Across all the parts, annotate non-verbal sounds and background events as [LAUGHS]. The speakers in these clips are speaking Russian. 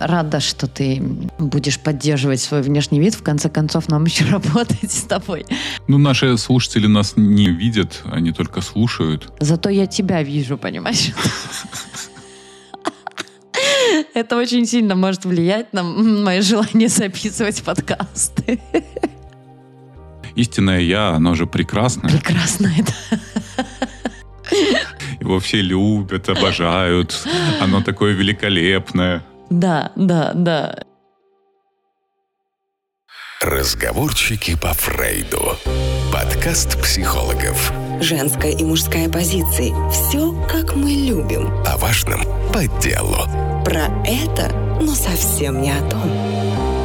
рада, что ты будешь поддерживать свой внешний вид. В конце концов, нам еще [LAUGHS] работать с тобой. Ну, наши слушатели нас не видят, они только слушают. Зато я тебя вижу, понимаешь? Это очень сильно может влиять на мое желание записывать подкасты. Истинное я, оно же прекрасное. Прекрасное, да. Его все любят, обожают. Оно такое великолепное. Да, да, да. Разговорчики по Фрейду. Подкаст психологов. Женская и мужская позиции. Все, как мы любим. О важном по делу. Про это, но совсем не о том.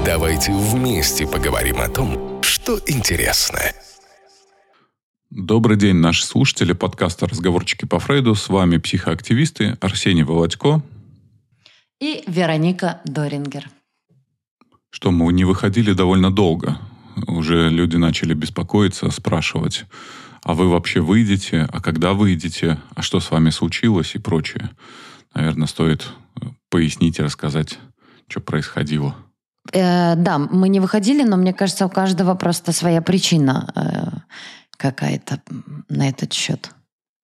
Давайте вместе поговорим о том, что интересно. Добрый день, наши слушатели подкаста «Разговорчики по Фрейду». С вами психоактивисты Арсений Володько и Вероника Дорингер. Что мы не выходили довольно долго. Уже люди начали беспокоиться, спрашивать, а вы вообще выйдете, а когда выйдете, а что с вами случилось и прочее. Наверное, стоит э, пояснить и рассказать, что происходило. Э, да, мы не выходили, но мне кажется, у каждого просто своя причина. Э, какая-то на этот счет.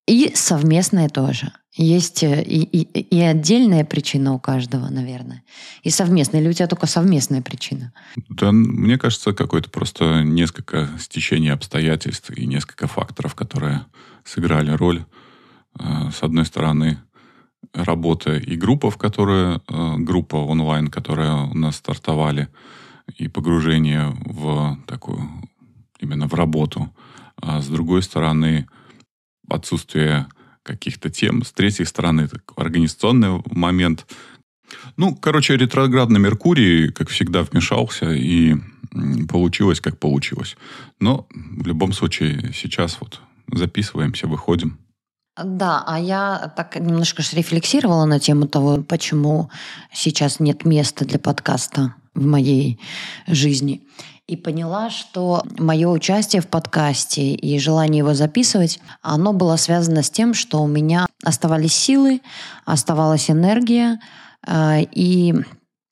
И совместная тоже. Есть э, и, и, и отдельная причина у каждого, наверное. И совместная. Или у тебя только совместная причина? Да, мне кажется, какое-то просто несколько стечений обстоятельств и несколько факторов, которые сыграли роль. Э, с одной стороны, работа и группа, в которую, э, группа онлайн, которая у нас стартовали, и погружение в такую, именно в работу – а с другой стороны отсутствие каких-то тем, с третьей стороны организационный момент. Ну, короче, ретроградный Меркурий, как всегда, вмешался, и получилось, как получилось. Но в любом случае сейчас вот записываемся, выходим. Да, а я так немножко рефлексировала на тему того, почему сейчас нет места для подкаста в моей жизни и поняла, что мое участие в подкасте и желание его записывать, оно было связано с тем, что у меня оставались силы, оставалась энергия э, и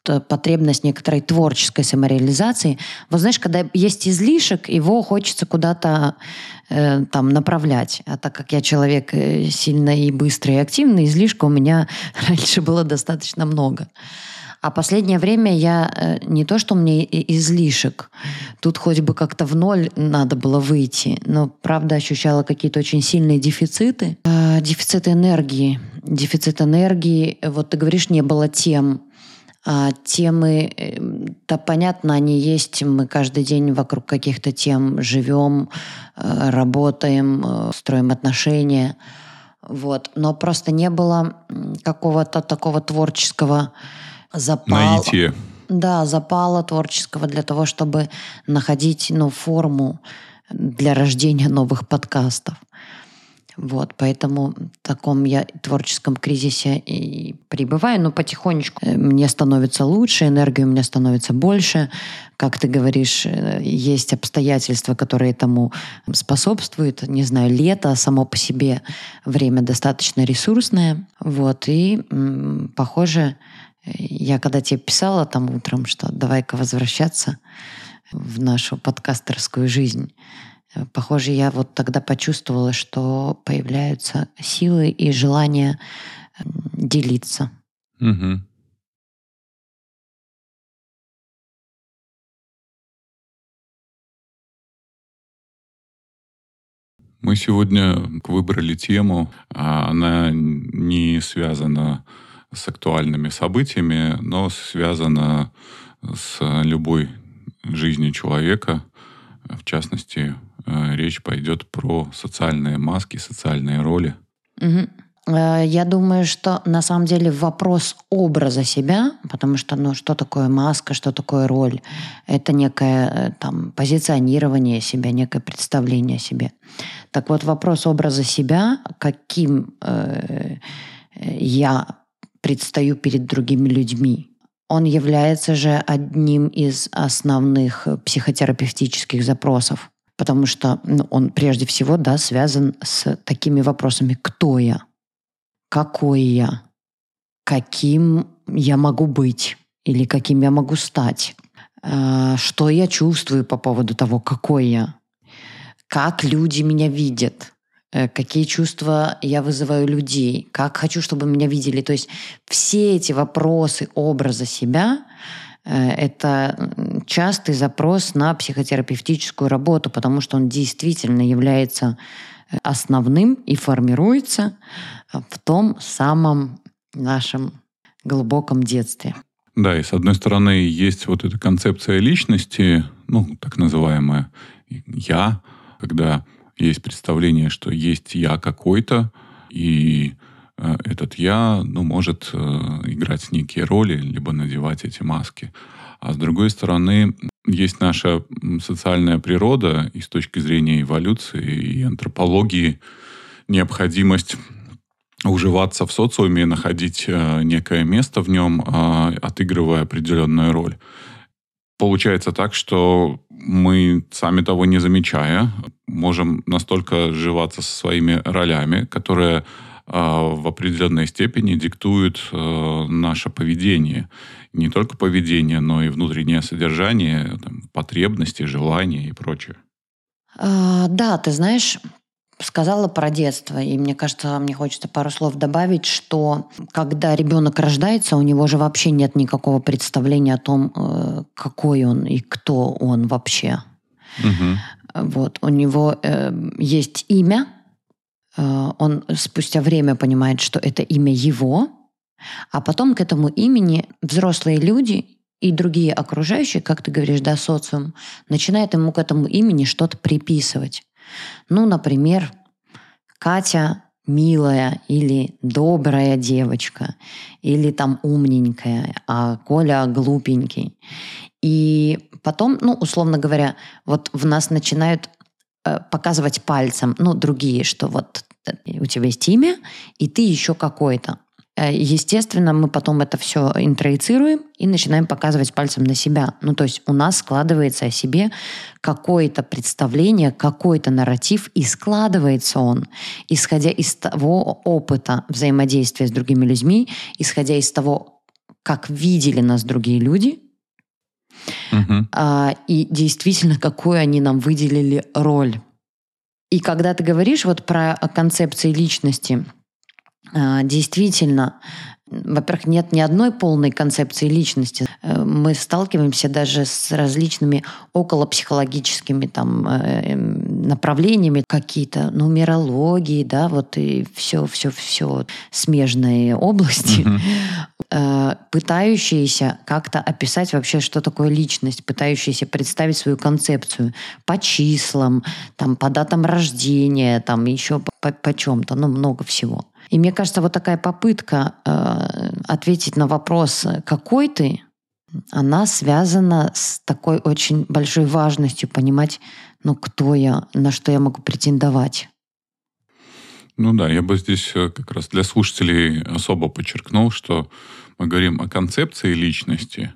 потребность некоторой творческой самореализации. Вот знаешь, когда есть излишек, его хочется куда-то э, там направлять. А так как я человек э, сильно и быстрый и активный, излишка у меня [LAUGHS] раньше было достаточно много. А последнее время я э, не то, что мне излишек, тут хоть бы как-то в ноль надо было выйти, но правда ощущала какие-то очень сильные дефициты. Э, дефицит энергии. Дефицит энергии, вот ты говоришь, не было тем. А темы, э, да, понятно, они есть. Мы каждый день вокруг каких-то тем живем, работаем, строим отношения. Вот. Но просто не было какого-то такого творческого запала. Наитие. Да, запала творческого для того, чтобы находить ну, форму для рождения новых подкастов. Вот, поэтому в таком я творческом кризисе и пребываю, но потихонечку э, мне становится лучше, энергии у меня становится больше. Как ты говоришь, э, есть обстоятельства, которые этому способствуют. Не знаю, лето само по себе время достаточно ресурсное. Вот, и, похоже, я когда тебе писала там утром, что давай-ка возвращаться в нашу подкастерскую жизнь, похоже, я вот тогда почувствовала, что появляются силы и желание делиться. Угу. Мы сегодня выбрали тему, а она не связана с актуальными событиями, но связано с любой жизнью человека. В частности, э, речь пойдет про социальные маски, социальные роли. Угу. Я думаю, что на самом деле вопрос образа себя, потому что, ну, что такое маска, что такое роль, это некое э, там позиционирование себя, некое представление о себе. Так вот, вопрос образа себя, каким э, я предстаю перед другими людьми. Он является же одним из основных психотерапевтических запросов, потому что ну, он прежде всего да, связан с такими вопросами «Кто я?», «Какой я?», «Каким я могу быть?», или каким я могу стать, э, что я чувствую по поводу того, какой я, как люди меня видят, какие чувства я вызываю людей, как хочу, чтобы меня видели. То есть все эти вопросы образа себя э, это частый запрос на психотерапевтическую работу, потому что он действительно является основным и формируется в том самом нашем глубоком детстве. Да, и с одной стороны есть вот эта концепция личности, ну, так называемая «я», когда есть представление, что есть я какой-то, и э, этот я, ну, может э, играть некие роли, либо надевать эти маски. А с другой стороны, есть наша социальная природа, и с точки зрения эволюции и антропологии необходимость уживаться в социуме, находить э, некое место в нем, э, отыгрывая определенную роль. Получается так, что мы, сами того не замечая, можем настолько сживаться со своими ролями, которые э, в определенной степени диктуют наше поведение. Не только поведение, но и внутреннее содержание, там, потребности, желания и прочее. А, да, ты знаешь, сказала про детство, и мне кажется, мне хочется пару слов добавить, что когда ребенок рождается, у него же вообще нет никакого представления о том, э, какой он и кто он вообще. Угу. Вот, у него э, есть имя, э, он спустя время понимает, что это имя его, а потом к этому имени взрослые люди и другие окружающие, как ты говоришь, да, социум, начинают ему к этому имени что-то приписывать. Ну, например, Катя милая или добрая девочка, или там умненькая, а Коля глупенький. И потом, ну, условно говоря, вот в нас начинают э, показывать пальцем, ну, другие, что вот э, у тебя есть имя, и ты еще какой-то. Э, естественно, мы потом это все интроицируем и начинаем показывать пальцем на себя. Ну, то есть у нас складывается о себе какое-то представление, какой-то нарратив, и складывается он, исходя из того опыта взаимодействия с другими людьми, исходя из того, как видели нас другие люди, угу. а, и действительно, какую они нам выделили роль. И когда ты говоришь вот про концепции личности – действительно, во-первых, нет ни одной полной концепции личности. Э, мы сталкиваемся даже с различными околопсихологическими там, э, эм, направлениями, какие-то нумерологии, да, вот и все, все, все смежные [LAUGHS] области, mm-hmm. пытающиеся как-то описать вообще, что такое личность, пытающиеся представить свою концепцию по числам, там, по датам рождения, там, еще по, по чем-то, ну, много всего. И мне кажется, вот такая попытка э, ответить на вопрос, какой ты, она связана с такой очень большой важностью понимать, ну, кто я, на что я могу претендовать. Ну да, я бы здесь э, как раз для слушателей особо подчеркнул, что мы говорим о концепции личности.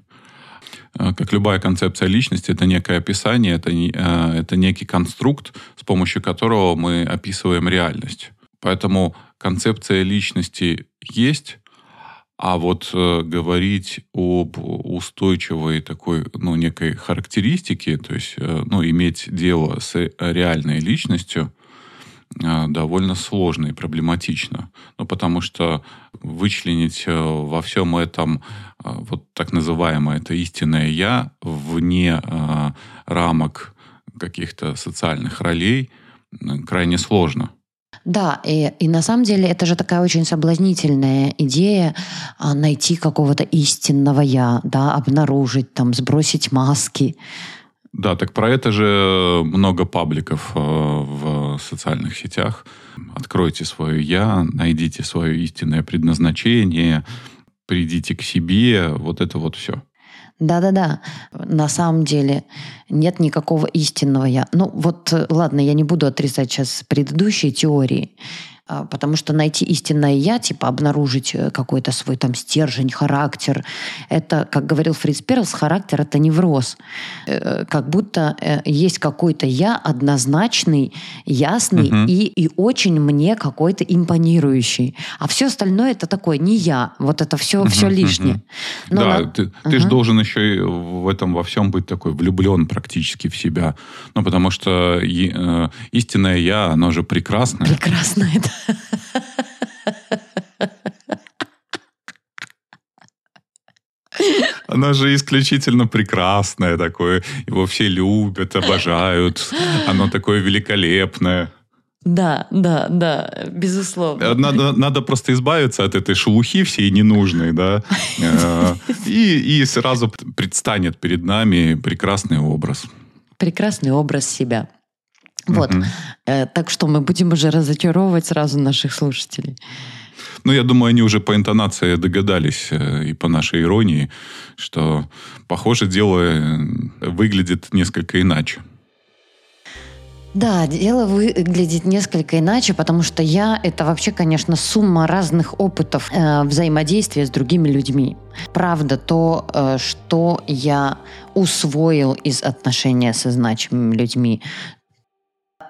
Э, как любая концепция личности, это некое описание, это, э, это некий конструкт, с помощью которого мы описываем реальность. Поэтому концепция личности есть, а вот э, говорить об устойчивой такой, ну, некой характеристике, то есть, э, ну, иметь дело с реальной личностью, э, довольно сложно и проблематично. Ну, потому что вычленить э, во всем этом э, вот так называемое это истинное «я» вне э, рамок каких-то социальных ролей крайне сложно. Да, и, и на самом деле это же такая очень соблазнительная идея а, найти какого-то истинного я, да, обнаружить, там, сбросить маски. Да, так про это же много пабликов э, в социальных сетях. Откройте свое я, найдите свое истинное предназначение, придите к себе, вот это вот все. Да-да-да, на самом деле нет никакого истинного я. Ну вот, ладно, я не буду отрицать сейчас предыдущие теории. А, потому что найти истинное я, типа обнаружить э, какой-то свой там стержень, характер, это, как говорил Фриц Перлс, характер это невроз. Э, как будто э, есть какой-то я однозначный, ясный угу. и, и очень мне какой-то импонирующий. А все остальное это такое не я. Вот это все, угу, все лишнее. Угу. Но да, на... ты, угу. ты же должен еще и в этом во всем быть такой влюблен практически в себя. Ну, потому что э, истинное я, оно же прекрасное. Прекрасное, да. Она же исключительно прекрасная такое. Его все любят, обожают. Оно такое великолепное. Да, да, да, безусловно. Надо, надо просто избавиться от этой шелухи всей ненужной, да, э, и, и сразу предстанет перед нами прекрасный образ. Прекрасный образ себя. Вот. Угу. Так что мы будем уже разочаровывать сразу наших слушателей. Ну, я думаю, они уже по интонации догадались э, и по нашей иронии, что, похоже, дело э, выглядит несколько иначе. Да, дело выглядит несколько иначе, потому что я – это вообще, конечно, сумма разных опытов э, взаимодействия с другими людьми. Правда, то, э, что я усвоил из отношения со значимыми людьми,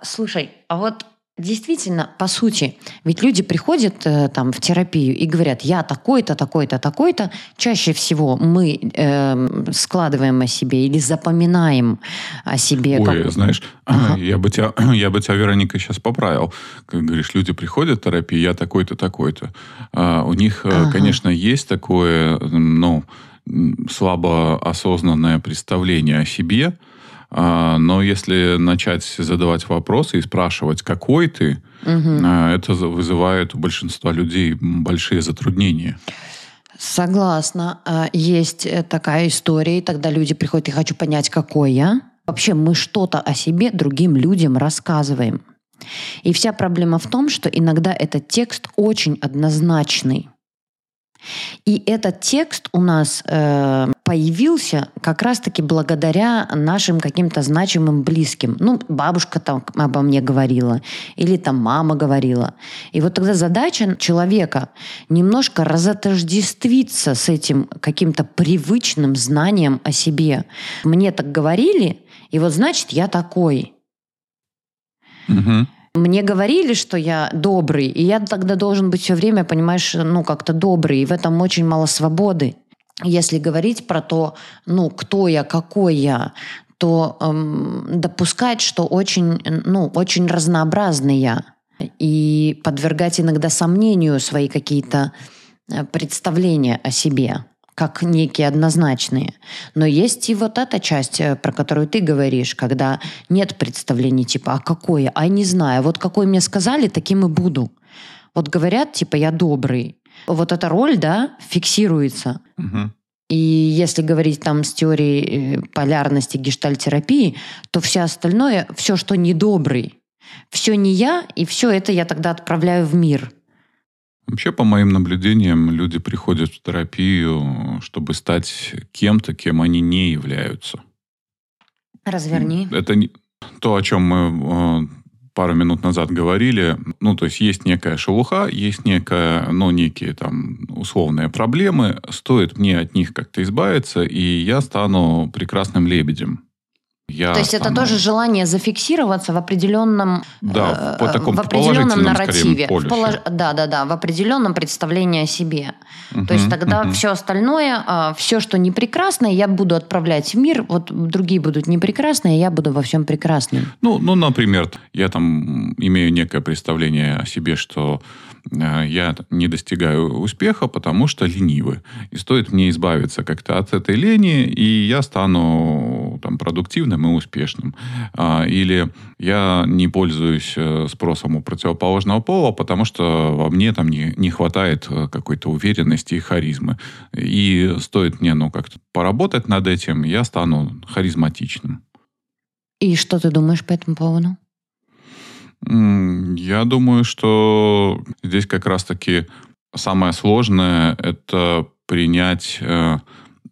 Слушай, а вот Действительно, по сути, ведь люди приходят э, там в терапию и говорят, я такой-то, такой-то, такой-то. Чаще всего мы э, складываем о себе или запоминаем о себе. Ой, как... знаешь, ага. [CLEARS THROAT] я, бы тебя, [CLEARS THROAT] я бы тебя, Вероника, сейчас поправил. Как говоришь, люди приходят в терапию, я такой-то, такой-то. А, у них, э, ага. конечно, есть такое, ну, слабо осознанное представление о себе, но если начать задавать вопросы и спрашивать, какой ты, угу. это вызывает у большинства людей большие затруднения. Согласна. А, есть э, такая история, и тогда люди приходят, я хочу понять, какой я. Вообще мы что-то о себе другим людям рассказываем. И вся проблема в том, что иногда этот текст очень однозначный. И этот текст у нас э, появился как раз-таки благодаря нашим каким-то значимым близким. Ну, бабушка там обо мне говорила, или там мама говорила. И вот тогда задача человека немножко разотождествиться с этим каким-то привычным знанием о себе. Мне так говорили, и вот значит я такой. Угу. Мне говорили, что я добрый, и я тогда должен быть все время, понимаешь, ну, как-то добрый, и в этом очень мало свободы. Если говорить про то, ну, кто я, какой я, то эм, допускать, что очень, ну, очень разнообразный я, и подвергать иногда сомнению свои какие-то э, представления о себе как некие однозначные. Но есть и вот эта часть, э, про которую ты говоришь, когда нет представлений типа, а какое, а не знаю, вот какой мне сказали, таким и буду. Вот говорят, типа, я добрый. Вот эта роль, да, фиксируется. Угу. И если говорить там с теорией э, полярности гештальтерапии, то все остальное, все, что недобрый, все не я, и все это я тогда отправляю в мир – Вообще, по моим наблюдениям, люди приходят в терапию, чтобы стать кем-то, кем они не являются. Разверни. Это не то, о чем мы э, пару минут назад говорили. Ну, то есть есть некая шелуха, есть некая, ну, некие там условные проблемы. Стоит мне от них как-то избавиться, и я стану прекрасным лебедем. Я То есть стану... это тоже желание зафиксироваться в определенном, да, в, э, таком в определенном нарративе, в полож... да, да, да, в определенном представлении о себе. Угу, То есть тогда угу. все остальное, а, все, что не прекрасное, я буду отправлять в мир, вот другие будут не прекрасные, я буду во всем прекрасным. Ну, ну, например, я там имею некое представление о себе, что я не достигаю успеха, потому что ленивый. И стоит мне избавиться как-то от этой лени, и я стану там, продуктивным и успешным. А, или я не пользуюсь э, спросом у противоположного пола, потому что во мне там не, не хватает э, какой-то уверенности и харизмы. И стоит мне ну, как-то поработать над этим, я стану харизматичным. И что ты думаешь по этому поводу? Я думаю, что здесь как раз-таки самое сложное – это принять э,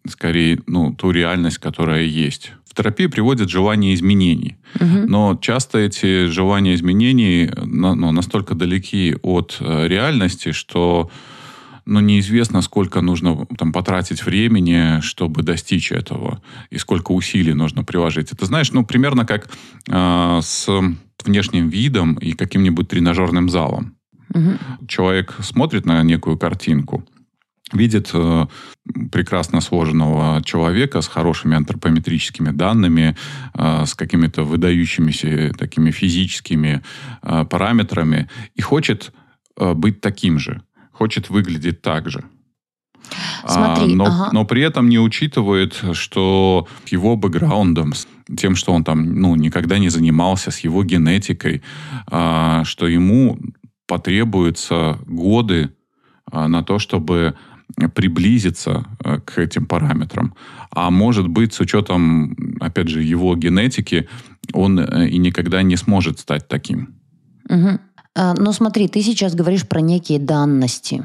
скорее ну, ту реальность, которая есть. в терапии приводит желание изменений. Угу. Но часто эти желания изменений ну, настолько далеки от э, реальности, что ну, неизвестно, сколько нужно там, потратить времени, чтобы достичь этого, и сколько усилий нужно приложить. Это, знаешь, ну, примерно как э, с внешним видом и каким-нибудь тренажерным залом. Угу. Человек смотрит на некую картинку, видит э, прекрасно сложенного человека с хорошими антропометрическими данными, э, с какими-то выдающимися такими физическими э, параметрами и хочет э, быть таким же, хочет выглядеть так же. Смотри, а, но, ага. но при этом не учитывает, что его бэкграундом, тем, что он там ну, никогда не занимался, с его генетикой, а, что ему потребуются годы а, на то, чтобы приблизиться э, к этим параметрам. А может быть, с учетом, опять же, его генетики, он э, и никогда не сможет стать таким. Угу. А, но смотри, ты сейчас говоришь про некие данности.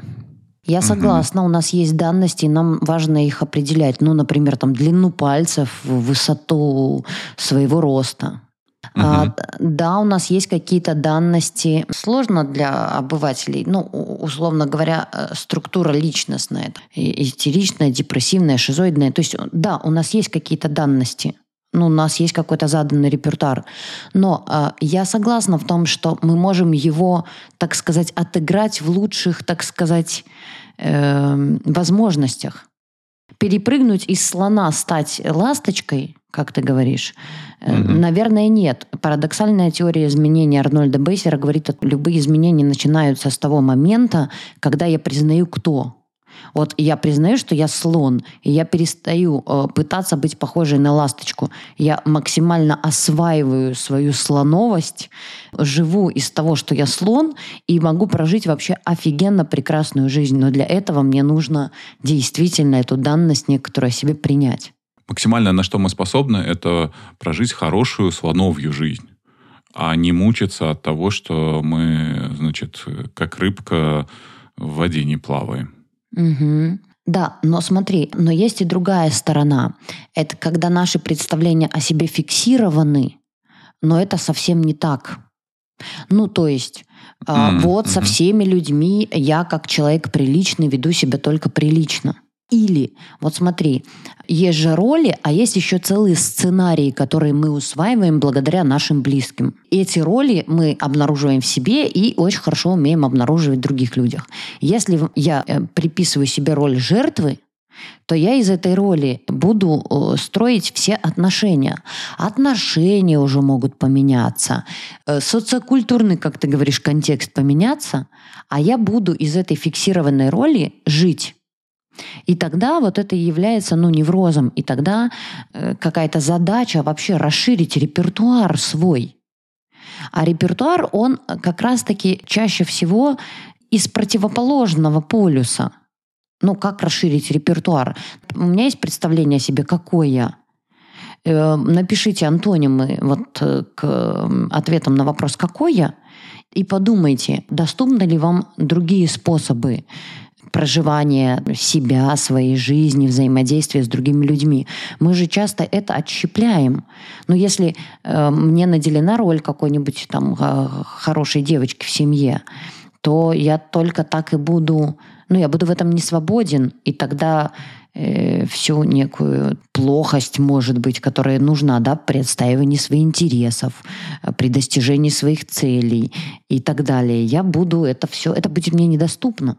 Я согласна, угу. у нас есть данности, и нам важно их определять. Ну, например, там длину пальцев, высоту своего роста. Угу. А, да, у нас есть какие-то данности. Сложно для обывателей. Ну, условно говоря, э, структура личностная. Истеричная, депрессивная, шизоидная. То есть, да, у нас есть какие-то данности. Ну, у нас есть какой-то заданный репертуар. Но э, я согласна в том, что мы можем его, так сказать, отыграть в лучших, так сказать, э, возможностях. Перепрыгнуть из слона, стать ласточкой, как ты говоришь, угу. наверное, нет. Парадоксальная теория изменений Арнольда Бейсера говорит, что любые изменения начинаются с того момента, когда я признаю, кто вот я признаю, что я слон, и я перестаю э, пытаться быть похожей на ласточку. Я максимально осваиваю свою слоновость, живу из того, что я слон, и могу прожить вообще офигенно прекрасную жизнь. Но для этого мне нужно действительно эту данность некоторую о себе принять. Максимально на что мы способны, это прожить хорошую слоновью жизнь а не мучиться от того, что мы, значит, как рыбка в воде не плаваем. Угу. Да, но смотри, но есть и другая сторона. Это когда наши представления о себе фиксированы, но это совсем не так. Ну, то есть, mm-hmm. вот со всеми людьми я как человек приличный веду себя только прилично. Или, вот смотри, есть же роли, а есть еще целые сценарии, которые мы усваиваем благодаря нашим близким. Эти роли мы обнаруживаем в себе и очень хорошо умеем обнаруживать в других людях. Если я э, приписываю себе роль жертвы, то я из этой роли буду э, строить все отношения. Отношения уже могут поменяться, э, социокультурный, как ты говоришь, контекст поменяться, а я буду из этой фиксированной роли жить. И тогда вот это является ну, неврозом. И тогда э, какая-то задача вообще расширить репертуар свой. А репертуар, он как раз-таки чаще всего из противоположного полюса. Ну, как расширить репертуар? У меня есть представление о себе, какой я. Э, напишите антонимы вот э, к ответам на вопрос «какой я?» и подумайте, доступны ли вам другие способы проживания себя, своей жизни, взаимодействия с другими людьми. Мы же часто это отщепляем. Но если э, мне наделена роль какой-нибудь там э, хорошей девочки в семье, то я только так и буду, ну, я буду в этом не свободен, и тогда э, всю некую плохость, может быть, которая нужна да, при отстаивании своих интересов, э, при достижении своих целей и так далее. Я буду это все, это будет мне недоступно.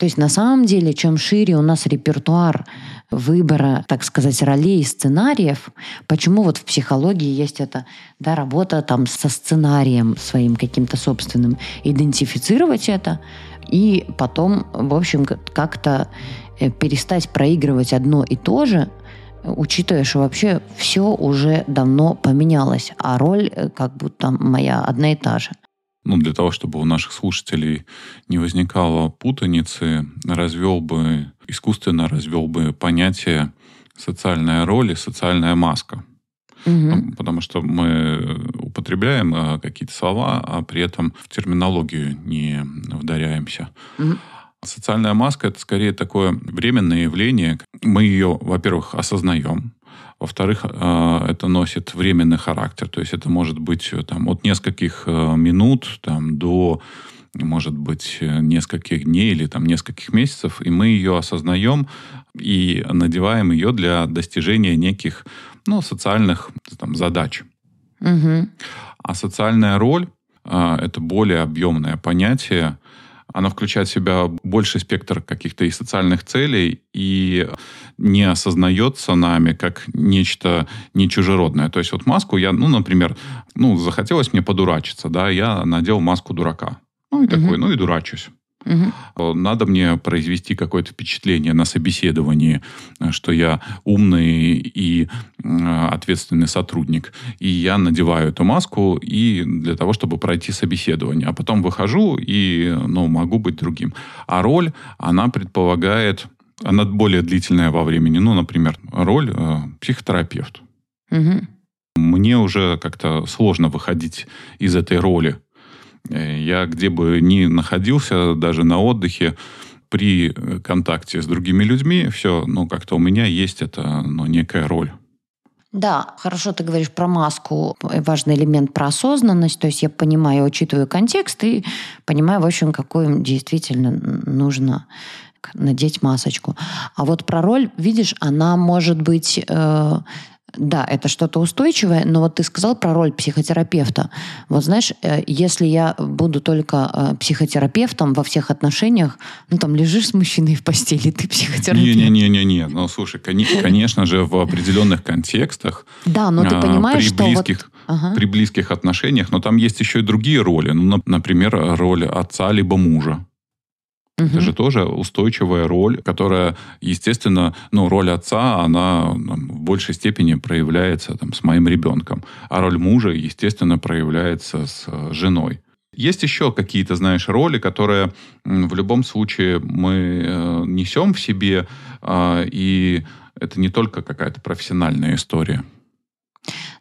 То есть на самом деле, чем шире у нас репертуар выбора, так сказать, ролей и сценариев, почему вот в психологии есть эта да, работа там со сценарием своим каким-то собственным, идентифицировать это и потом, в общем, как-то э, перестать проигрывать одно и то же, учитывая, что вообще все уже давно поменялось, а роль э, как будто моя одна и та же ну, для того, чтобы у наших слушателей не возникало путаницы, развел бы, искусственно развел бы понятие социальная роль и социальная маска. Угу. Потому что мы употребляем э, какие-то слова, а при этом в терминологию не вдаряемся. Угу. Социальная маска это скорее такое временное явление. Мы ее, во-первых, осознаем, Во-вторых, э, это носит временный характер. То есть это может быть э, там, от нескольких э, минут там, до может быть, нескольких дней или там нескольких месяцев, и мы ее осознаем и надеваем ее для достижения неких ну, социальных там, задач. Угу. А социальная роль это более объемное понятие, она включает в себя больший спектр каких-то и социальных целей, и не осознается нами как нечто не чужеродное. То есть вот маску я, ну, например, ну, захотелось мне подурачиться, да, я надел маску дурака. Ну, и такой, угу. ну, и дурачусь. Угу. Надо мне произвести какое-то впечатление на собеседовании, что я умный и ответственный сотрудник. И я надеваю эту маску и для того, чтобы пройти собеседование. А потом выхожу и ну, могу быть другим. А роль, она предполагает, она более длительная во времени. Ну, например, роль э, психотерапевт. Угу. Мне уже как-то сложно выходить из этой роли Э, я где бы ни находился, даже на отдыхе, при контакте с другими людьми, все, ну, как-то у меня есть это, ну, некая роль. Да, хорошо ты говоришь про маску, важный элемент про осознанность, то есть я понимаю, учитываю контекст и понимаю, в общем, какой действительно нужно надеть масочку. А вот про роль, видишь, она может быть э, да, это что-то устойчивое, но вот ты сказал про роль психотерапевта. Вот знаешь, э, если я буду только э, психотерапевтом во всех отношениях, ну там лежишь с мужчиной в постели, ты психотерапевт. Не-не-не-не, ну слушай, конечно же, в определенных контекстах. Да, но ты а, понимаешь, что близких, вот... при близких отношениях, но там есть еще и другие роли. Ну, например, роль отца либо мужа. Угу. Это же тоже устойчивая роль, которая, естественно, ну, роль отца, она там, в большей степени проявляется там, с моим ребенком. А роль мужа, естественно, проявляется с э, женой. Есть еще какие-то, знаешь, роли, которые в любом случае мы э, несем в себе, э, и это не только какая-то профессиональная история.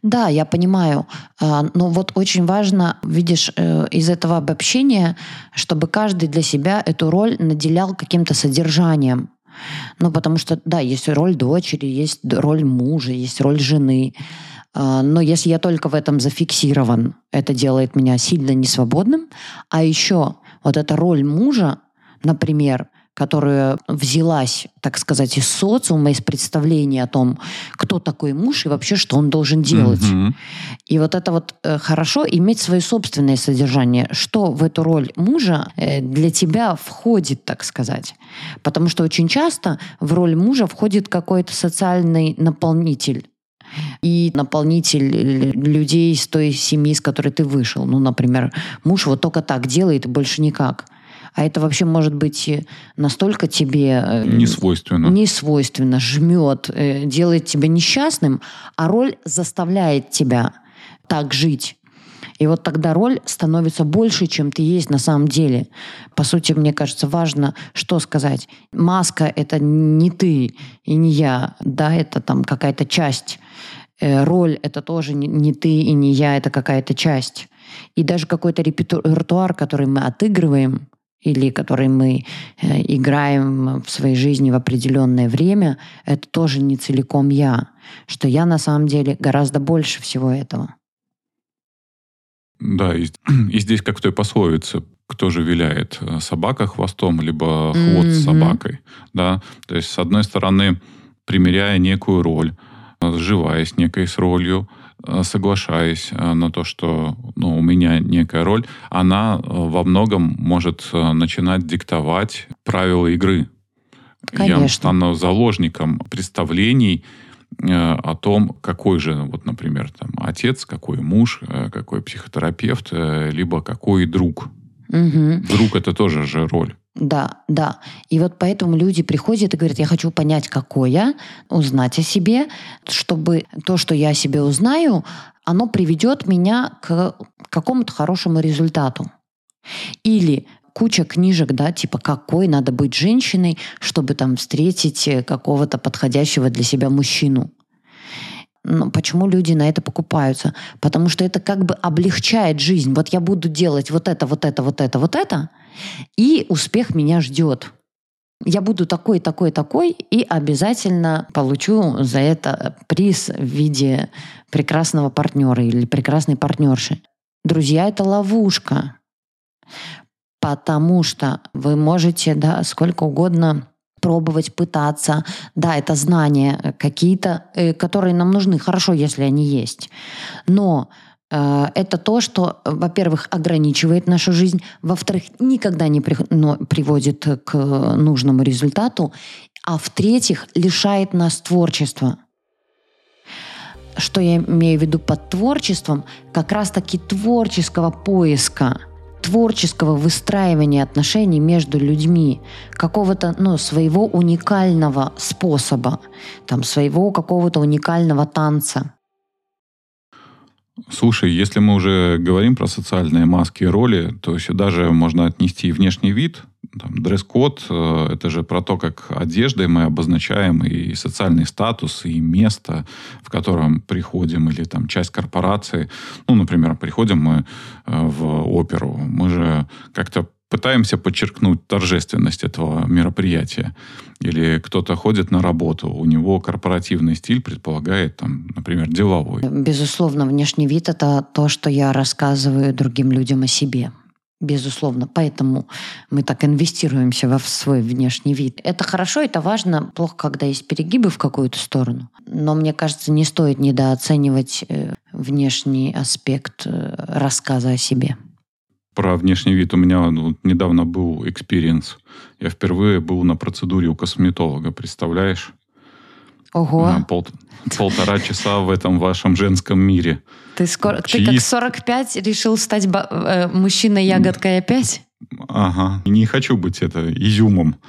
Да, я понимаю. А, но вот очень важно, видишь, э, из этого обобщения, чтобы каждый для себя эту роль наделял каким-то содержанием. Ну, потому что, да, есть роль дочери, есть роль мужа, есть роль жены. А, но если я только в этом зафиксирован, это делает меня сильно несвободным. А еще вот эта роль мужа, например, которая взялась, так сказать, из социума, из представления о том, кто такой муж и вообще, что он должен делать. Mm-hmm. И вот это вот э, хорошо иметь свое собственное содержание. Что в эту роль мужа э, для тебя входит, так сказать. Потому что очень часто в роль мужа входит какой-то социальный наполнитель и наполнитель людей из той семьи, с которой ты вышел. Ну, например, муж вот только так делает и больше никак а это вообще может быть настолько тебе... Э, не свойственно. Не свойственно, жмет, э, делает тебя несчастным, а роль заставляет тебя так жить. И вот тогда роль становится больше, чем ты есть на самом деле. По сути, мне кажется, важно, что сказать. Маска — это не ты и не я, да, это там какая-то часть. Э, роль — это тоже не ты и не я, это какая-то часть. И даже какой-то репертуар, который мы отыгрываем, или который мы э, играем в своей жизни в определенное время, это тоже не целиком я. Что я на самом деле гораздо больше всего этого. Да, и, [CLEARS THROAT] и здесь как в той пословице, кто же виляет, э, собака хвостом, либо хвост mm-hmm. собакой. Да? То есть, с одной стороны, примеряя некую роль, э, сживаясь некой с ролью, соглашаясь э, на то, что ну, у меня некая роль, она э, во многом может начинать диктовать правила игры. Конечно. Я стану заложником представлений о том, какой же, вот, например, там, отец, какой муж, какой психотерапевт, либо какой друг. Угу. Друг это тоже же роль. Да, да. И вот поэтому люди приходят и говорят, я хочу понять, какой я, узнать о себе, чтобы то, что я о себе узнаю, оно приведет меня к какому-то хорошему результату. Или куча книжек, да, типа какой надо быть женщиной, чтобы там встретить какого-то подходящего для себя мужчину. Но почему люди на это покупаются? Потому что это как бы облегчает жизнь. Вот я буду делать вот это, вот это, вот это, вот это, и успех меня ждет. я буду такой, такой, такой, и обязательно получу за это приз в виде прекрасного партнера или прекрасной партнерши. Друзья, это ловушка. Потому что вы можете, да, сколько угодно пробовать, пытаться. Да, это знания какие-то, э, которые нам нужны. Хорошо, если они есть. Но э, это то, что, во-первых, ограничивает нашу жизнь, во-вторых, никогда не приводит к нужному результату, а в-третьих, лишает нас творчества. Что я имею в виду под творчеством? Как раз-таки творческого поиска – творческого выстраивания отношений между людьми, какого-то ну, своего уникального способа, там, своего какого-то уникального танца. Слушай, если мы уже говорим про социальные маски и роли, то сюда же можно отнести внешний вид, там, дресс-код, э, это же про то, как одеждой мы обозначаем и социальный статус, и место, в котором приходим, или там часть корпорации. Ну, например, приходим мы э, в оперу, мы же как-то пытаемся подчеркнуть торжественность этого мероприятия. Или кто-то ходит на работу, у него корпоративный стиль предполагает, там, например, деловой. Безусловно, внешний вид — это то, что я рассказываю другим людям о себе. Безусловно. Поэтому мы так инвестируемся во свой внешний вид. Это хорошо, это важно. Плохо, когда есть перегибы в какую-то сторону. Но мне кажется, не стоит недооценивать э, внешний аспект э, рассказа о себе. Про внешний вид у меня ну, недавно был experience. Я впервые был на процедуре у косметолога, представляешь? Ого. Пол, полтора часа в этом вашем женском мире. Ты, скоро, Чьи... ты как 45 решил стать ба- э, мужчиной-ягодкой опять? Ага. Не хочу быть это изюмом. [LAUGHS]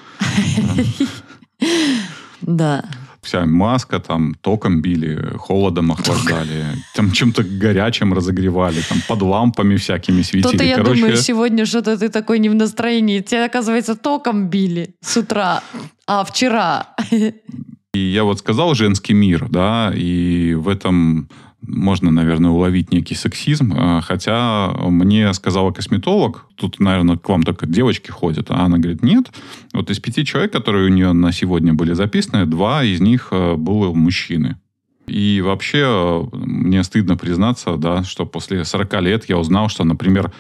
Да. Вся маска, там, током били, холодом охлаждали, там чем-то горячим разогревали, там, под лампами всякими светили. То-то я Короче... думаю, сегодня что-то ты такой не в настроении. Тебя, оказывается, током били с утра, а вчера. [LAUGHS] И я вот сказал женский мир, да, и в этом можно, наверное, уловить некий сексизм, а, хотя мне сказала косметолог, тут, наверное, к вам только девочки ходят, а она говорит, нет, вот из пяти человек, которые у нее на сегодня были записаны, два из них а, было мужчины. И вообще а, мне стыдно признаться, да, что после 40 лет я узнал, что, например,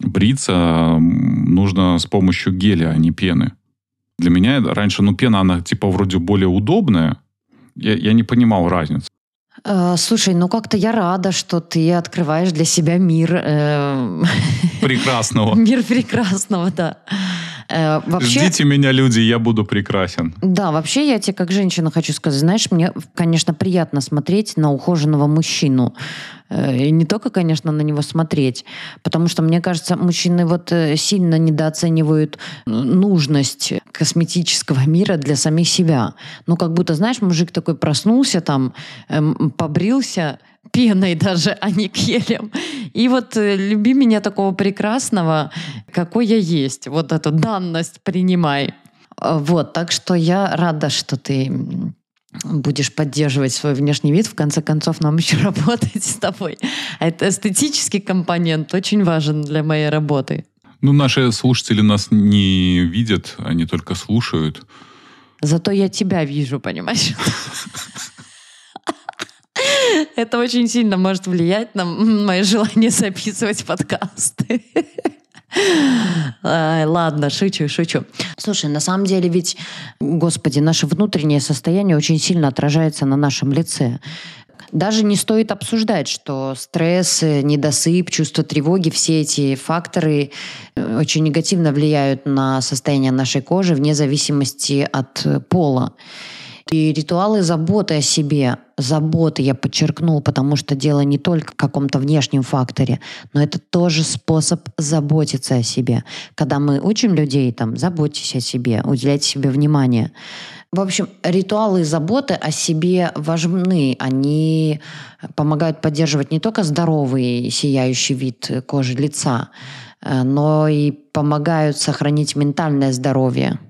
бриться нужно с помощью геля, а не пены. Для меня раньше, ну, пена, она типа вроде более удобная. Я, я не понимал разницы. Э, слушай, ну как-то я рада, что ты открываешь для себя мир... Э... Прекрасного. [LAUGHS] Мир прекрасного, да. Э, вообще, Ждите меня, люди, я буду прекрасен. Да, вообще я тебе как женщина хочу сказать, знаешь, мне, конечно, приятно смотреть на ухоженного мужчину. Э, и не только, конечно, на него смотреть, потому что, мне кажется, мужчины вот э, сильно недооценивают нужность косметического мира для самих себя. Ну, как будто, знаешь, мужик такой проснулся там, эм, побрился, пеной даже, а не гелем. И вот э, люби меня такого прекрасного, какой я есть. Вот эту данность принимай. А, вот, так что я рада, что ты будешь поддерживать свой внешний вид, в конце концов, нам [LAUGHS] еще работать с тобой. Это эстетический компонент очень важен для моей работы. Ну, наши слушатели нас не видят, они только слушают. Зато я тебя вижу, понимаешь? [LAUGHS] [LAUGHS] Это очень сильно может влиять на мое желание записывать подкасты. Ладно, шучу, шучу. Слушай, на самом деле ведь, господи, наше внутреннее состояние очень сильно отражается на нашем лице. Даже не стоит обсуждать, что стресс, недосып, чувство тревоги, все эти факторы э, очень негативно влияют на состояние нашей кожи вне зависимости от пола. И ритуалы заботы о себе, заботы я подчеркну, потому что дело не только в каком-то внешнем факторе, но это тоже способ заботиться о себе. Когда мы учим людей, там, заботьтесь о себе, уделяйте себе внимание. В общем, ритуалы заботы о себе важны. Они помогают поддерживать не только здоровый, сияющий вид кожи лица, э, но и помогают сохранить ментальное здоровье.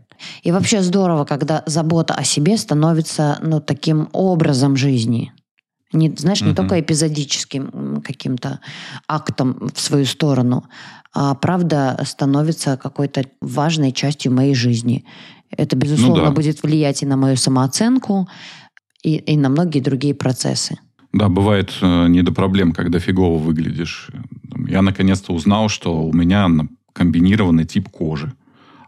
И вообще здорово, когда забота о себе становится ну, таким образом жизни. Не, знаешь, не mm только эпизодическим каким-то актом в свою сторону, а правда становится какой-то важной частью моей жизни. Это, безусловно, Ну да. будет влиять и на мою самооценку, и, и на многие другие процессы. Да, бывает э, не до проблем, когда фигово выглядишь. Я наконец-то узнал, что у меня комбинированный тип кожи.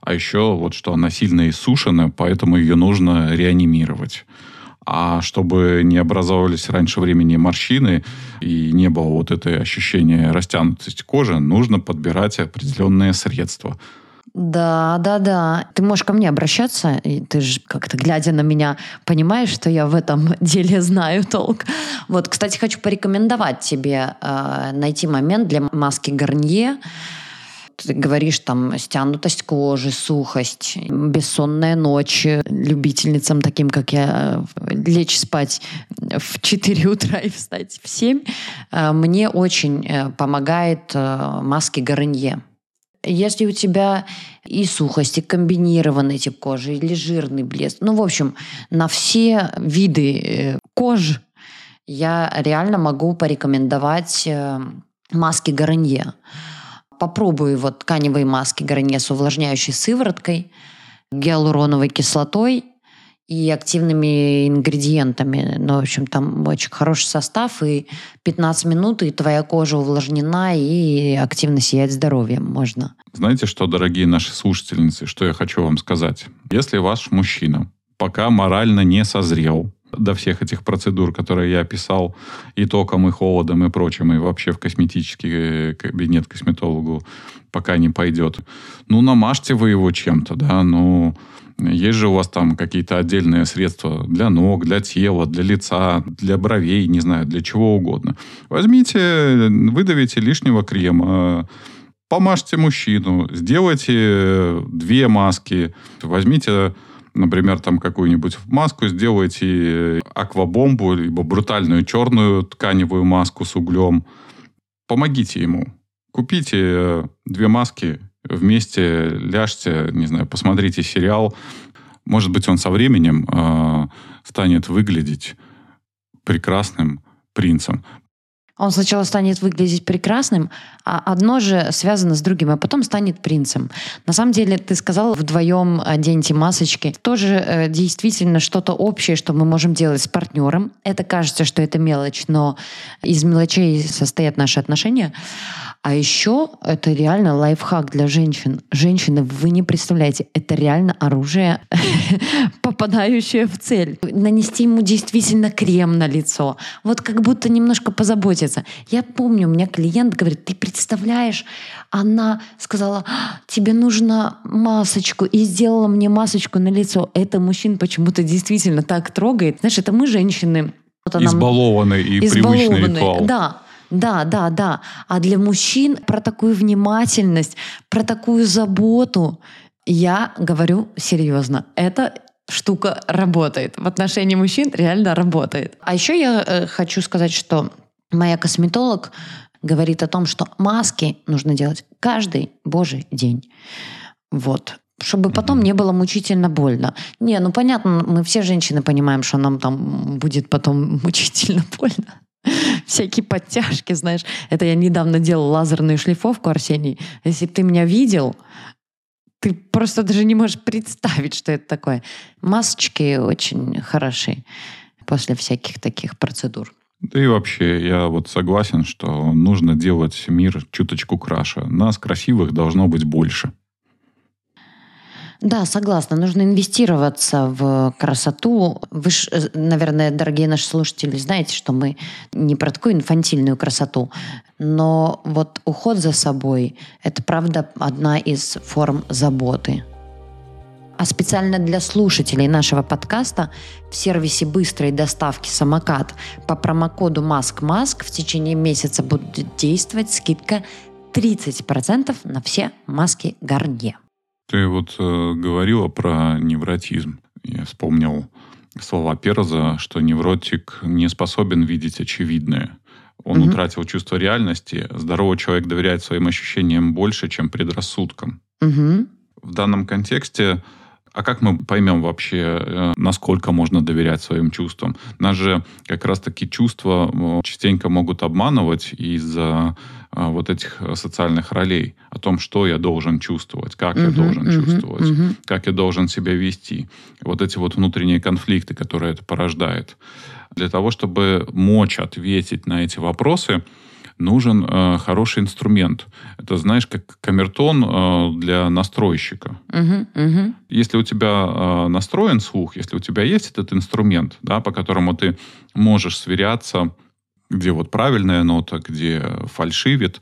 А еще вот что она сильно иссушена, поэтому ее нужно реанимировать. А чтобы не образовывались раньше времени морщины и не было вот это ощущения растянутости кожи, нужно подбирать определенные средства. Да, да, да. Ты можешь ко мне обращаться, и ты же как-то, глядя на меня, понимаешь, что я в этом [LAUGHS] деле знаю толк. Вот, кстати, хочу порекомендовать тебе э, найти момент для маски Гарнье. Говоришь там стянутость кожи, сухость, бессонная ночь любительницам таким, как я, э, лечь спать в 4 утра и встать в 7. Э, Мне очень э, помогает маски Гарнье. Если у тебя и сухость, и комбинированный тип кожи, или жирный блеск, ну, в общем, на все виды э, кож я реально могу порекомендовать маски Гарнье. Попробуй вот тканевые маски Гарнье с увлажняющей сывороткой, гиалуроновой кислотой и активными ингредиентами. Ну, в общем, там очень хороший состав, и 15 минут, и твоя кожа увлажнена, и активно сиять здоровьем можно. Знаете что, дорогие наши слушательницы, что я хочу вам сказать? Если ваш мужчина пока морально не созрел до всех этих процедур, которые я описал, и током, и холодом, и прочим, и вообще в косметический э, кабинет к косметологу пока не пойдет, ну, намажьте вы его чем-то, да, ну, есть же у вас там какие-то отдельные средства для ног, для тела, для лица, для бровей, не знаю, для чего угодно. Возьмите, выдавите лишнего крема, помажьте мужчину, сделайте две маски, возьмите, например, там какую-нибудь маску, сделайте аквабомбу, либо брутальную черную тканевую маску с углем. Помогите ему. Купите э, две маски, вместе ляжьте, не знаю, посмотрите сериал. Может быть, он со временем э, станет выглядеть прекрасным принцем. Он сначала станет выглядеть прекрасным, а одно же связано с другим, а потом станет принцем. На самом деле, ты сказал, вдвоем оденьте масочки. Тоже э, действительно что-то общее, что мы можем делать с партнером. Это кажется, что это мелочь, но из мелочей состоят наши отношения. А еще это реально лайфхак для женщин. Женщины, вы не представляете, это реально оружие, [LAUGHS] попадающее в цель. Нанести ему действительно крем на лицо. Вот как будто немножко позаботиться. Я помню, у меня клиент говорит, ты представляешь, она сказала, «А, тебе нужно масочку, и сделала мне масочку на лицо. Это мужчин почему-то действительно так трогает. Знаешь, это мы, женщины, вот она- и привычный избалованные. ритуал. Да, да, да, да. А для мужчин про такую внимательность, про такую заботу я говорю серьезно. Это штука работает. В отношении мужчин реально работает. А еще я э, хочу сказать, что моя косметолог говорит о том, что маски нужно делать каждый божий день. Вот. Чтобы потом не было мучительно больно. Не, ну понятно, мы все женщины понимаем, что нам там будет потом [LAUGHS] мучительно больно. [LAUGHS] Всякие подтяжки, знаешь. Это я недавно делала лазерную шлифовку, Арсений. Если ты меня видел, ты просто даже не можешь представить, что это такое. Масочки очень хороши после всяких таких процедур. Да и вообще, я вот согласен, что нужно делать мир чуточку краше. Нас красивых должно быть больше. Да, согласна. Нужно инвестироваться в красоту. Вы ж, э, наверное, дорогие наши слушатели, знаете, что мы не про такую инфантильную красоту, но вот уход за собой – это, правда, одна из форм заботы. А специально для слушателей нашего подкаста в сервисе быстрой доставки «Самокат» по промокоду «МАСК-МАСК» в течение месяца будет действовать скидка 30% на все маски Гарнье. Ты вот э, говорила про невротизм. Я вспомнил слова Перза, что невротик не способен видеть очевидное. Он Мгм. утратил чувство реальности. Здоровый человек доверяет своим ощущениям больше, чем предрассудкам. Мгм. В данном контексте А как мы поймем вообще, э, насколько можно доверять своим чувствам? Нас же как раз-таки чувства э, частенько могут обманывать из-за э, вот этих социальных ролей о том, что я должен чувствовать, как uh-huh, я должен uh-huh, чувствовать, uh-huh. как я должен себя вести. Вот эти вот внутренние конфликты, которые это порождает. Для того, чтобы мочь ответить на эти вопросы, нужен э, хороший инструмент. Это, знаешь, как камертон э, для настройщика. Угу, угу. Если у тебя э, настроен слух, если у тебя есть этот инструмент, да, по которому ты можешь сверяться, где вот правильная нота, где фальшивит,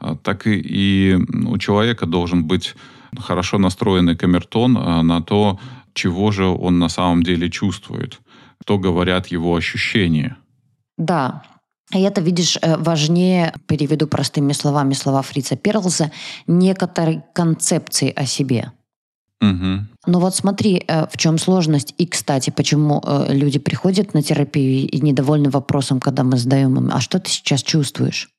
э, так и, и у человека должен быть хорошо настроенный камертон э, на то, чего же он на самом деле чувствует, что говорят его ощущения. Да, и это, видишь, э, важнее, переведу простыми словами слова Фрица Перлза, некоторой концепции о себе. Угу. Ну вот смотри, э, в чем сложность. И, кстати, почему э, люди приходят на терапию и недовольны вопросом, когда мы задаем им, а что ты сейчас чувствуешь?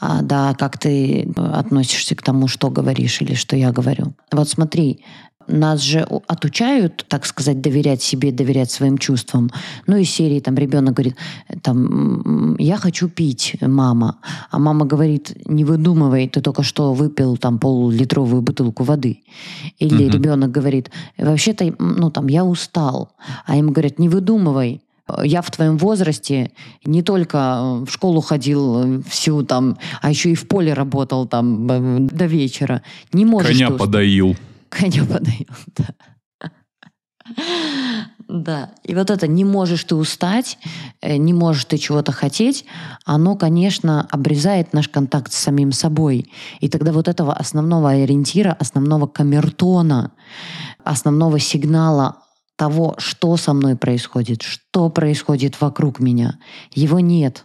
А, да, как ты относишься к тому, что говоришь или что я говорю. Вот смотри, нас же отучают, так сказать, доверять себе, доверять своим чувствам. Ну, из серии там ребенок говорит, там, я хочу пить, мама. А мама говорит, не выдумывай, ты только что выпил там пол-литровую бутылку воды. Или угу. ребенок говорит, вообще-то, ну, там, я устал. А ему говорят, не выдумывай, я в твоем возрасте не только в школу ходил всю там, а еще и в поле работал там до вечера. Не можешь Коня подоил коня [LAUGHS] подаю. Да. Да, и вот это «не можешь ты устать», э, «не можешь ты чего-то хотеть», оно, конечно, обрезает наш контакт с самим собой. И тогда вот этого основного ориентира, основного камертона, основного сигнала того, что со мной происходит, что происходит вокруг меня, его нет.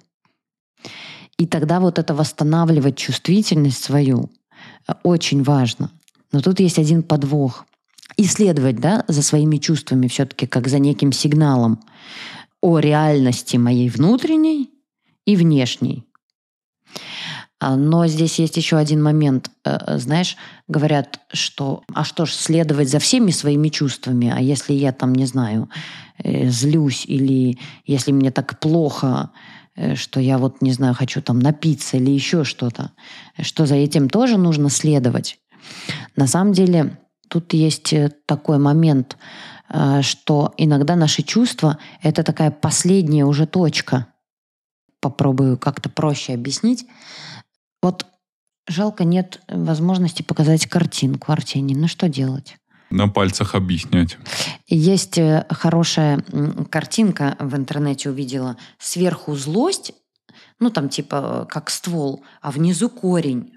И тогда вот это восстанавливать чувствительность свою э, очень важно. Но тут есть один подвох. Исследовать да, за своими чувствами все-таки как за неким сигналом о реальности моей внутренней и внешней. А, но здесь есть еще один момент. Э, знаешь, говорят, что а что ж, следовать за всеми своими чувствами, а если я там, не знаю, э, злюсь или если мне так плохо, э, что я вот, не знаю, хочу там напиться или еще что-то, что за этим тоже нужно следовать. На самом деле тут есть э, такой момент, э, что иногда наши чувства — это такая последняя уже точка. Попробую как-то проще объяснить. Вот жалко нет возможности показать картинку, Арсений. Ну что делать? На пальцах объяснять. Есть э, хорошая картинка в интернете увидела. Сверху злость, ну там типа как ствол, а внизу корень.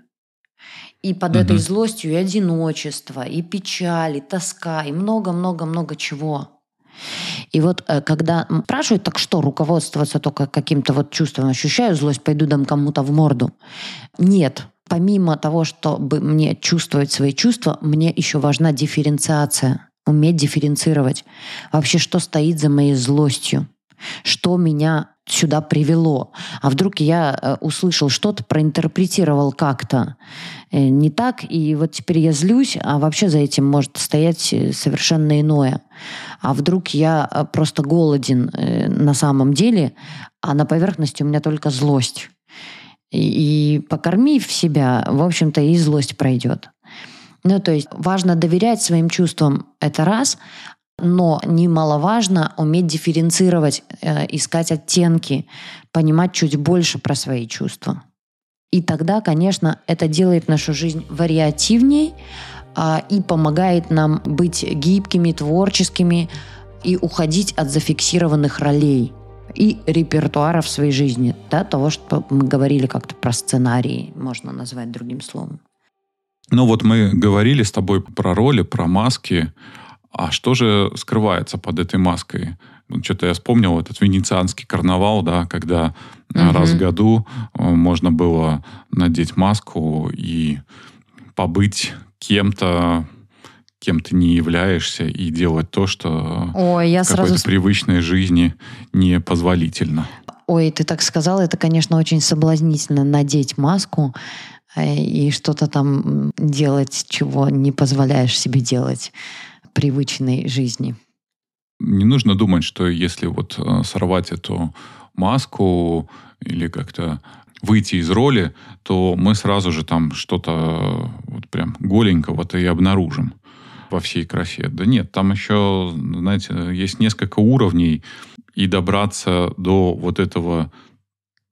И под угу. этой злостью и одиночество, и печаль, и тоска, и много-много-много чего. И вот э, когда спрашивают, так что, руководствоваться только каким-то вот чувством, ощущаю злость, пойду дам кому-то в морду. Нет. Помимо того, чтобы мне чувствовать свои чувства, мне еще важна дифференциация, уметь дифференцировать. Вообще, что стоит за моей злостью? Что меня сюда привело. А вдруг я э, услышал что-то, проинтерпретировал как-то э, не так, и вот теперь я злюсь, а вообще за этим может стоять э, совершенно иное. А вдруг я просто голоден на самом деле, а на поверхности у меня только злость. И, покормив себя, в общем-то, и злость пройдет. Ну, то есть важно доверять своим чувствам, это раз, но немаловажно уметь дифференцировать, э, искать оттенки, понимать чуть больше про свои чувства. И тогда, конечно, это делает нашу жизнь вариативней а, и помогает нам быть гибкими, творческими и уходить от зафиксированных ролей и репертуара в своей жизни, да, того, что мы говорили как-то про сценарии, можно назвать другим словом. Ну вот мы говорили с тобой про роли, про маски, а что же скрывается под этой маской? Ну, что-то я вспомнил этот венецианский карнавал, да, когда угу. раз в году э, можно было надеть маску и побыть кем-то, кем ты не являешься, и делать то, что Ой, я в какой-то сразу... привычной жизни не позволительно. Ой, ты так сказал, это, конечно, очень соблазнительно надеть маску э, и что-то там делать, чего не позволяешь себе делать привычной жизни. Не нужно думать, что если вот э, сорвать эту маску или как-то выйти из роли, то мы сразу же там что-то вот прям голенького-то и обнаружим во всей красе. Да нет, там еще, знаете, есть несколько уровней, и добраться до вот этого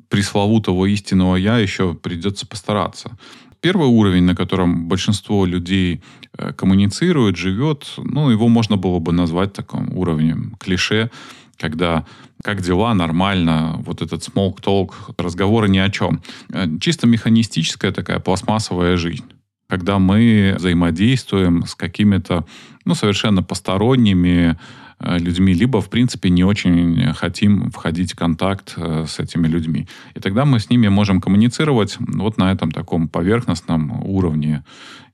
пресловутого истинного «я» еще придется постараться. Первый уровень, на котором большинство людей э, коммуницирует, живет, ну, его можно было бы назвать таким уровнем клише, когда как дела, нормально, вот этот small talk, разговоры ни о чем. Э, чисто механистическая такая пластмассовая жизнь когда мы взаимодействуем с какими-то ну, совершенно посторонними людьми, либо, в принципе, не очень хотим входить в контакт э, с этими людьми. И тогда мы с ними можем коммуницировать вот на этом таком поверхностном уровне,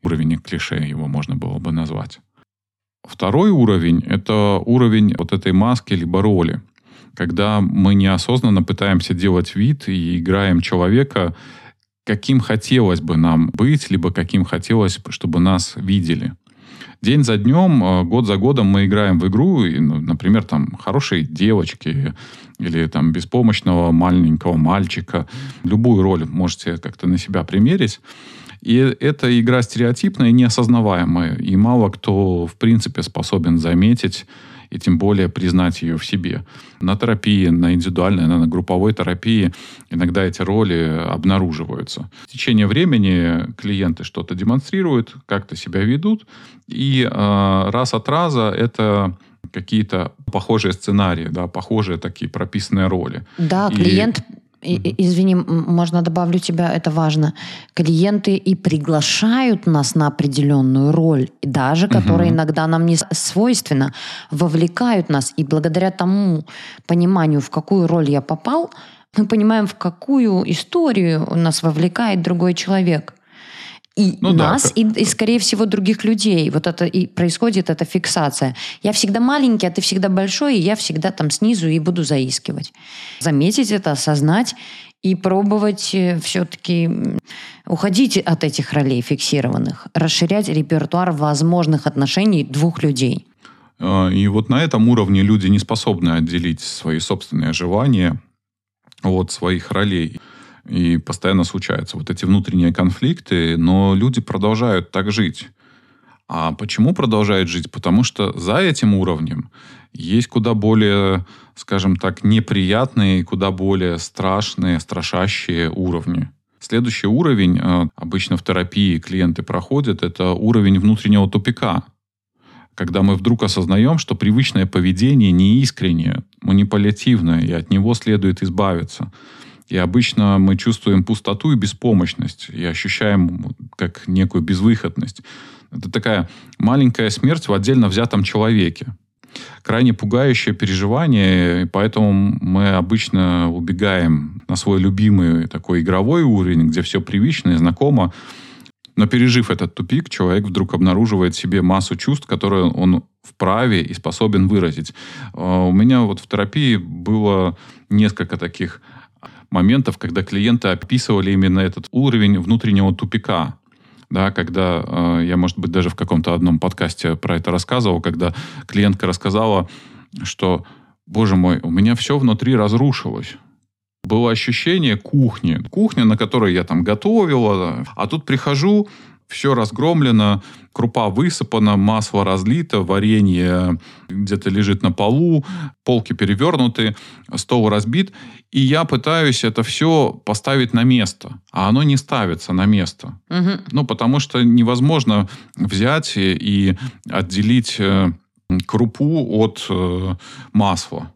уровень клише его можно было бы назвать. Второй уровень – это уровень вот этой маски либо роли, когда мы неосознанно пытаемся делать вид и играем человека, каким хотелось бы нам быть, либо каким хотелось, чтобы нас видели – день за днем, э, год за годом мы играем в игру, и, ну, например, там хорошие девочки или там беспомощного маленького мальчика. Любую роль можете как-то на себя примерить. И эта игра стереотипная неосознаваемая. И мало кто, в принципе, способен заметить и тем более признать ее в себе. На терапии, на индивидуальной, на групповой терапии иногда эти роли обнаруживаются. В течение времени клиенты что-то демонстрируют, как-то себя ведут, и э, раз от раза это какие-то похожие сценарии, да, похожие такие прописанные роли. Да, клиент и, извини, можно добавлю тебя, это важно. Клиенты и приглашают нас на определенную роль, даже которая иногда нам не свойственна, вовлекают нас. И благодаря тому пониманию, в какую роль я попал, мы понимаем, в какую историю нас вовлекает другой человек и ну, нас, да. и, и, скорее всего, других людей. Вот это и происходит эта фиксация. Я всегда маленький, а ты всегда большой, и я всегда там снизу и буду заискивать. Заметить это, осознать и пробовать э, все-таки уходить от этих ролей фиксированных, расширять репертуар возможных отношений двух людей. А, и вот на этом уровне люди не способны отделить свои собственные желания от своих ролей и постоянно случаются вот эти внутренние конфликты, но люди продолжают так жить. А почему продолжают жить? Потому что за этим уровнем есть куда более, скажем так, неприятные, куда более страшные, страшащие уровни. Следующий уровень, э, обычно в терапии клиенты проходят, это уровень внутреннего тупика. Когда мы вдруг осознаем, что привычное поведение неискреннее, манипулятивное, и от него следует избавиться – и обычно мы чувствуем пустоту и беспомощность, и ощущаем как некую безвыходность. Это такая маленькая смерть в отдельно взятом человеке. Крайне пугающее переживание, и поэтому мы обычно убегаем на свой любимый такой игровой уровень, где все привычно и знакомо. Но пережив этот тупик, человек вдруг обнаруживает в себе массу чувств, которые он вправе и способен выразить. А у меня вот в терапии было несколько таких моментов, когда клиенты описывали именно этот уровень внутреннего тупика. Да, когда э, я, может быть, даже в каком-то одном подкасте про это рассказывал, когда клиентка рассказала, что, боже мой, у меня все внутри разрушилось. Было ощущение кухни. Кухня, на которой я там готовила. А тут прихожу, все разгромлено, крупа высыпана, масло разлито, варенье где-то лежит на полу, полки перевернуты, стол разбит. И я пытаюсь это все поставить на место. А оно не ставится на место. Угу. Ну, потому что невозможно взять и отделить э, крупу от э, масла.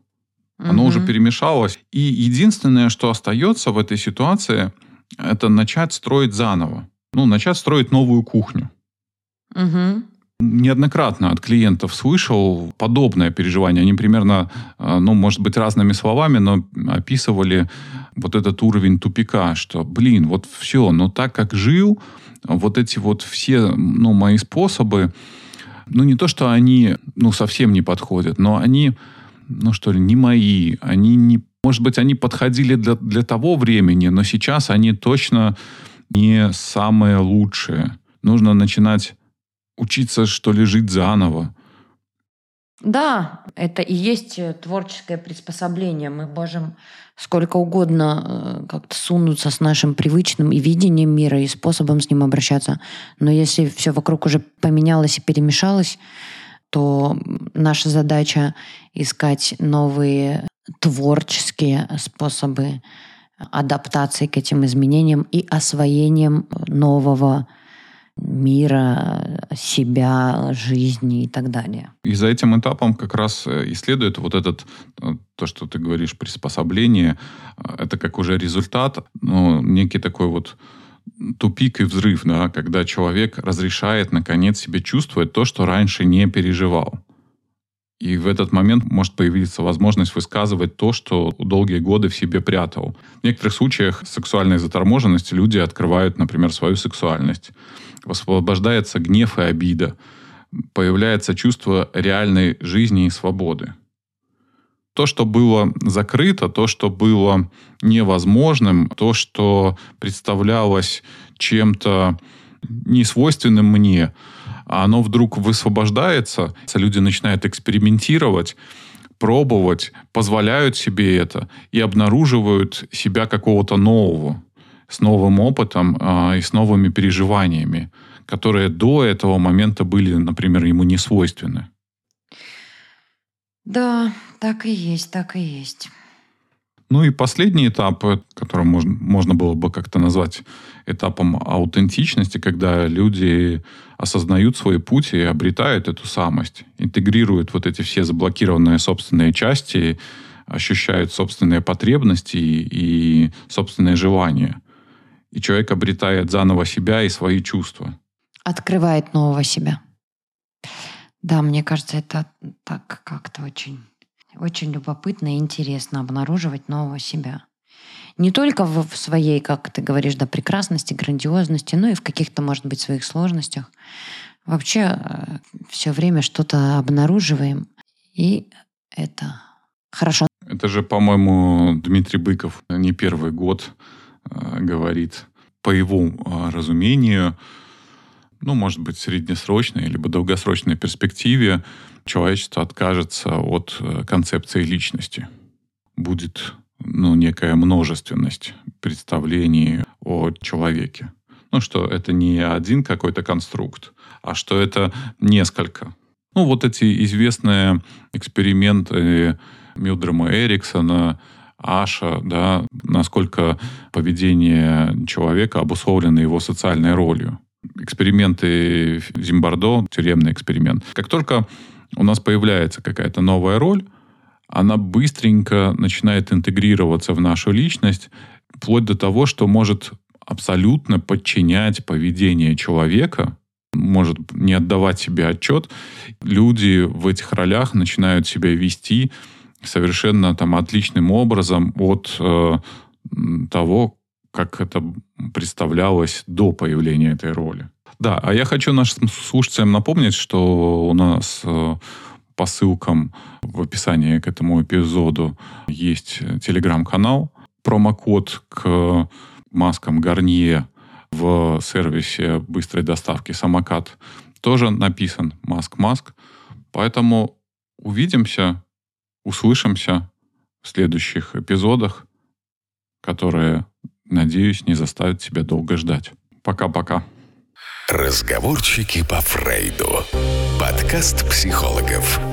Оно угу. уже перемешалось. И единственное, что остается в этой ситуации, это начать строить заново ну, начать строить новую кухню. Угу. Неоднократно от клиентов слышал подобное переживание. Они примерно, э, ну, может быть, разными словами, но описывали вот этот уровень тупика, что, блин, вот все, но так как жил, вот эти вот все, ну, мои способы, ну, не то, что они, ну, совсем не подходят, но они, ну, что ли, не мои, они не, может быть, они подходили для, для того времени, но сейчас они точно не самое лучшее. Нужно начинать учиться, что ли, жить заново. Да, это и есть э, творческое приспособление. Мы можем сколько угодно э, как-то сунуться с нашим привычным и видением мира, и способом с ним обращаться. Но если все вокруг уже поменялось и перемешалось, то наша задача искать новые творческие способы адаптации к этим изменениям и освоением нового мира, себя, жизни и так далее. И за этим этапом как раз э, исследует вот этот, э, то, что ты говоришь, приспособление, э, это как уже результат, ну, некий такой вот тупик и взрыв, да, когда человек разрешает, наконец, себе чувствовать то, что раньше не переживал. И в этот момент может появиться возможность высказывать то, что долгие годы в себе прятал. В некоторых случаях сексуальной заторможенности люди открывают, например, свою сексуальность. Освобождается гнев и обида. Появляется чувство реальной жизни и свободы. То, что было закрыто, то, что было невозможным, то, что представлялось чем-то несвойственным мне – оно вдруг высвобождается, люди начинают экспериментировать, пробовать, позволяют себе это и обнаруживают себя какого-то нового, с новым опытом э, и с новыми переживаниями, которые до этого момента были, например, ему не свойственны. Да, так и есть, так и есть. Ну и последний этап, который можно, можно было бы как-то назвать этапом аутентичности, когда люди осознают свой путь и обретают эту самость, интегрируют вот эти все заблокированные собственные части, ощущают собственные потребности и собственные желания. И человек обретает заново себя и свои чувства. Открывает нового себя. Да, мне кажется, это так как-то очень очень любопытно и интересно обнаруживать нового себя. Не только в, своей, как ты говоришь, да, прекрасности, грандиозности, но и в каких-то, может быть, своих сложностях. Вообще э, все время что-то обнаруживаем, и это хорошо. Это же, по-моему, Дмитрий Быков не первый год э, говорит, по его э, разумению, ну, может быть, среднесрочной либо долгосрочной перспективе человечество откажется от э, концепции личности. Будет ну, некая множественность представлений о человеке. Ну, что это не один какой-то конструкт, а что это несколько. Ну, вот эти известные эксперименты Милдрема Эриксона, Аша, да, насколько поведение человека обусловлено его социальной ролью. Эксперименты Зимбардо, тюремный эксперимент. Как только у нас появляется какая-то новая роль, она быстренько начинает интегрироваться в нашу личность, вплоть до того, что может абсолютно подчинять поведение человека, может не отдавать себе отчет. Люди в этих ролях начинают себя вести совершенно там отличным образом от э, того, как это представлялось до появления этой роли. Да, а я хочу нашим слушателям напомнить, что у нас э, по ссылкам в описании к этому эпизоду есть телеграм-канал. Промокод к маскам Гарнье в сервисе быстрой доставки «Самокат» тоже написан «Маск-Маск». Поэтому увидимся, услышимся в следующих эпизодах, которые, надеюсь, не заставят себя долго ждать. Пока-пока. Разговорчики по Фрейду. Подкаст психологов.